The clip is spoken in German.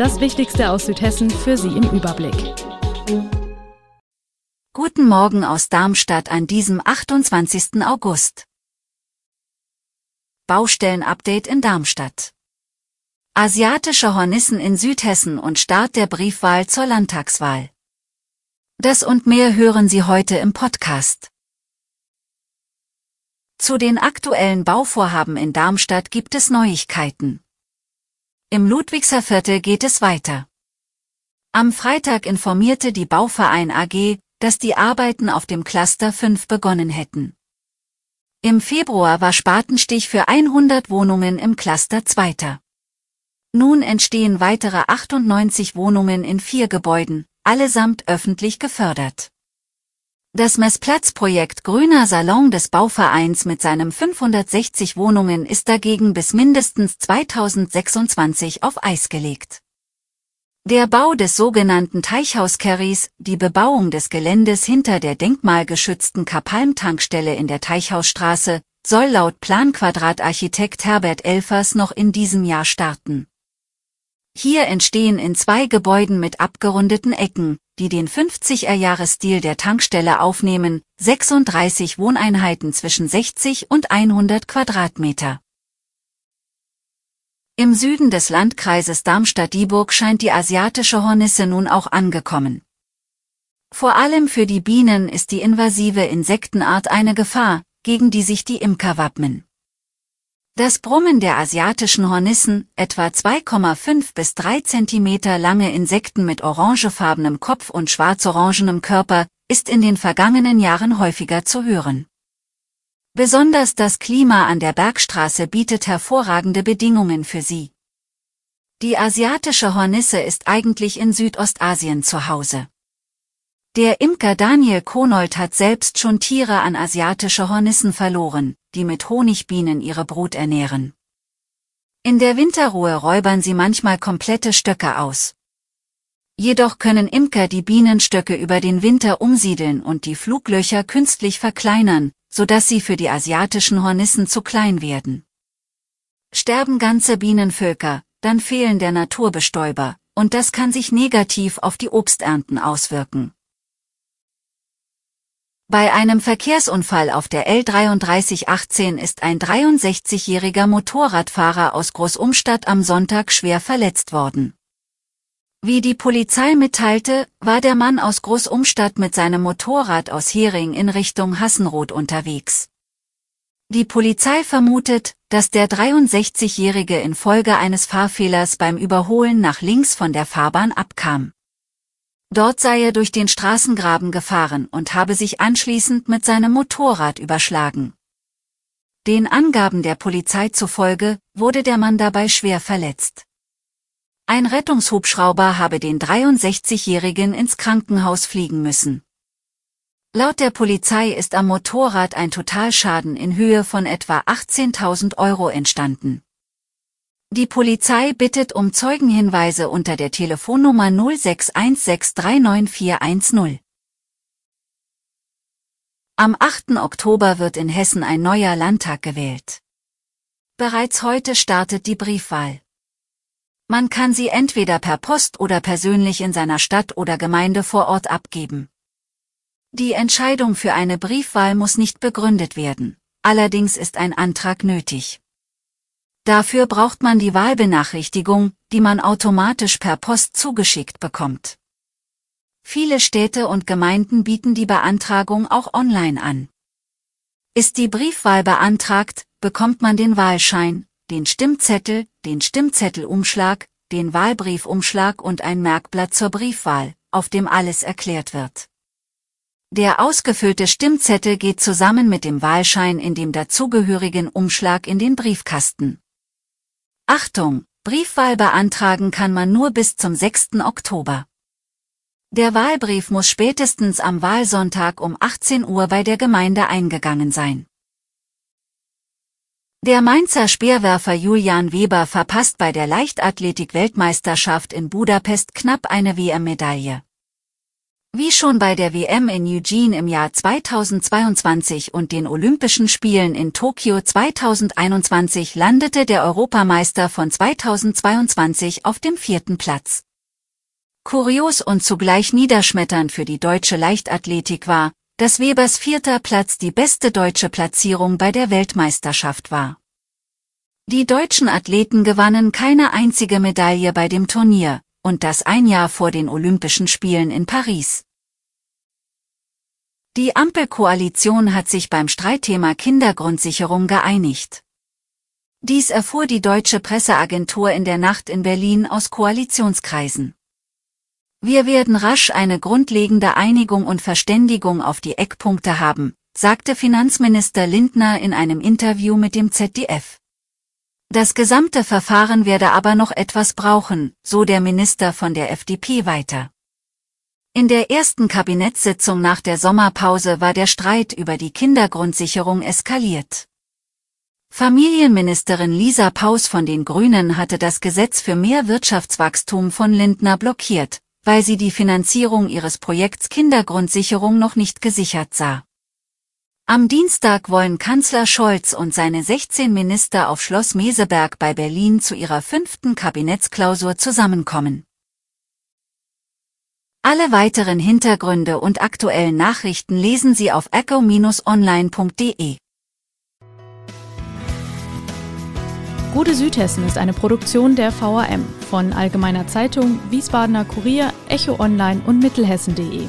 Das Wichtigste aus Südhessen für Sie im Überblick. Guten Morgen aus Darmstadt an diesem 28. August. Baustellenupdate in Darmstadt. Asiatische Hornissen in Südhessen und Start der Briefwahl zur Landtagswahl. Das und mehr hören Sie heute im Podcast. Zu den aktuellen Bauvorhaben in Darmstadt gibt es Neuigkeiten. Im Ludwigser Viertel geht es weiter. Am Freitag informierte die Bauverein AG, dass die Arbeiten auf dem Cluster 5 begonnen hätten. Im Februar war Spatenstich für 100 Wohnungen im Cluster 2. Nun entstehen weitere 98 Wohnungen in vier Gebäuden, allesamt öffentlich gefördert. Das Messplatzprojekt Grüner Salon des Bauvereins mit seinem 560 Wohnungen ist dagegen bis mindestens 2026 auf Eis gelegt. Der Bau des sogenannten Teichhauskerries, die Bebauung des Geländes hinter der denkmalgeschützten Kapalm-Tankstelle in der Teichhausstraße, soll laut Planquadratarchitekt Herbert Elfers noch in diesem Jahr starten. Hier entstehen in zwei Gebäuden mit abgerundeten Ecken, die den 50er-Jahres-Stil der Tankstelle aufnehmen, 36 Wohneinheiten zwischen 60 und 100 Quadratmeter. Im Süden des Landkreises Darmstadt-Dieburg scheint die asiatische Hornisse nun auch angekommen. Vor allem für die Bienen ist die invasive Insektenart eine Gefahr, gegen die sich die Imker wappnen. Das Brummen der asiatischen Hornissen, etwa 2,5 bis 3 Zentimeter lange Insekten mit orangefarbenem Kopf und schwarz-orangenem Körper, ist in den vergangenen Jahren häufiger zu hören. Besonders das Klima an der Bergstraße bietet hervorragende Bedingungen für sie. Die asiatische Hornisse ist eigentlich in Südostasien zu Hause. Der Imker Daniel Konold hat selbst schon Tiere an asiatische Hornissen verloren, die mit Honigbienen ihre Brut ernähren. In der Winterruhe räubern sie manchmal komplette Stöcke aus. Jedoch können Imker die Bienenstöcke über den Winter umsiedeln und die Fluglöcher künstlich verkleinern, sodass sie für die asiatischen Hornissen zu klein werden. Sterben ganze Bienenvölker, dann fehlen der Naturbestäuber, und das kann sich negativ auf die Obsternten auswirken. Bei einem Verkehrsunfall auf der L3318 ist ein 63-jähriger Motorradfahrer aus Großumstadt am Sonntag schwer verletzt worden. Wie die Polizei mitteilte, war der Mann aus Großumstadt mit seinem Motorrad aus Hering in Richtung Hassenroth unterwegs. Die Polizei vermutet, dass der 63-Jährige infolge eines Fahrfehlers beim Überholen nach links von der Fahrbahn abkam. Dort sei er durch den Straßengraben gefahren und habe sich anschließend mit seinem Motorrad überschlagen. Den Angaben der Polizei zufolge wurde der Mann dabei schwer verletzt. Ein Rettungshubschrauber habe den 63-Jährigen ins Krankenhaus fliegen müssen. Laut der Polizei ist am Motorrad ein Totalschaden in Höhe von etwa 18.000 Euro entstanden. Die Polizei bittet um Zeugenhinweise unter der Telefonnummer 0616399410. Am 8. Oktober wird in Hessen ein neuer Landtag gewählt. Bereits heute startet die Briefwahl. Man kann sie entweder per Post oder persönlich in seiner Stadt oder Gemeinde vor Ort abgeben. Die Entscheidung für eine Briefwahl muss nicht begründet werden, allerdings ist ein Antrag nötig. Dafür braucht man die Wahlbenachrichtigung, die man automatisch per Post zugeschickt bekommt. Viele Städte und Gemeinden bieten die Beantragung auch online an. Ist die Briefwahl beantragt, bekommt man den Wahlschein, den Stimmzettel, den Stimmzettelumschlag, den Wahlbriefumschlag und ein Merkblatt zur Briefwahl, auf dem alles erklärt wird. Der ausgefüllte Stimmzettel geht zusammen mit dem Wahlschein in dem dazugehörigen Umschlag in den Briefkasten. Achtung, Briefwahl beantragen kann man nur bis zum 6. Oktober. Der Wahlbrief muss spätestens am Wahlsonntag um 18 Uhr bei der Gemeinde eingegangen sein. Der Mainzer Speerwerfer Julian Weber verpasst bei der Leichtathletik-Weltmeisterschaft in Budapest knapp eine WM-Medaille. Wie schon bei der WM in Eugene im Jahr 2022 und den Olympischen Spielen in Tokio 2021 landete der Europameister von 2022 auf dem vierten Platz. Kurios und zugleich niederschmetternd für die deutsche Leichtathletik war, dass Webers vierter Platz die beste deutsche Platzierung bei der Weltmeisterschaft war. Die deutschen Athleten gewannen keine einzige Medaille bei dem Turnier, und das ein Jahr vor den Olympischen Spielen in Paris. Die Ampelkoalition hat sich beim Streitthema Kindergrundsicherung geeinigt. Dies erfuhr die deutsche Presseagentur in der Nacht in Berlin aus Koalitionskreisen. Wir werden rasch eine grundlegende Einigung und Verständigung auf die Eckpunkte haben, sagte Finanzminister Lindner in einem Interview mit dem ZDF. Das gesamte Verfahren werde aber noch etwas brauchen, so der Minister von der FDP weiter. In der ersten Kabinettssitzung nach der Sommerpause war der Streit über die Kindergrundsicherung eskaliert. Familienministerin Lisa Paus von den Grünen hatte das Gesetz für mehr Wirtschaftswachstum von Lindner blockiert, weil sie die Finanzierung ihres Projekts Kindergrundsicherung noch nicht gesichert sah. Am Dienstag wollen Kanzler Scholz und seine 16 Minister auf Schloss Meseberg bei Berlin zu ihrer fünften Kabinettsklausur zusammenkommen. Alle weiteren Hintergründe und aktuellen Nachrichten lesen Sie auf echo-online.de. Gute Südhessen ist eine Produktion der VAM von Allgemeiner Zeitung, Wiesbadener Kurier, Echo Online und Mittelhessen.de.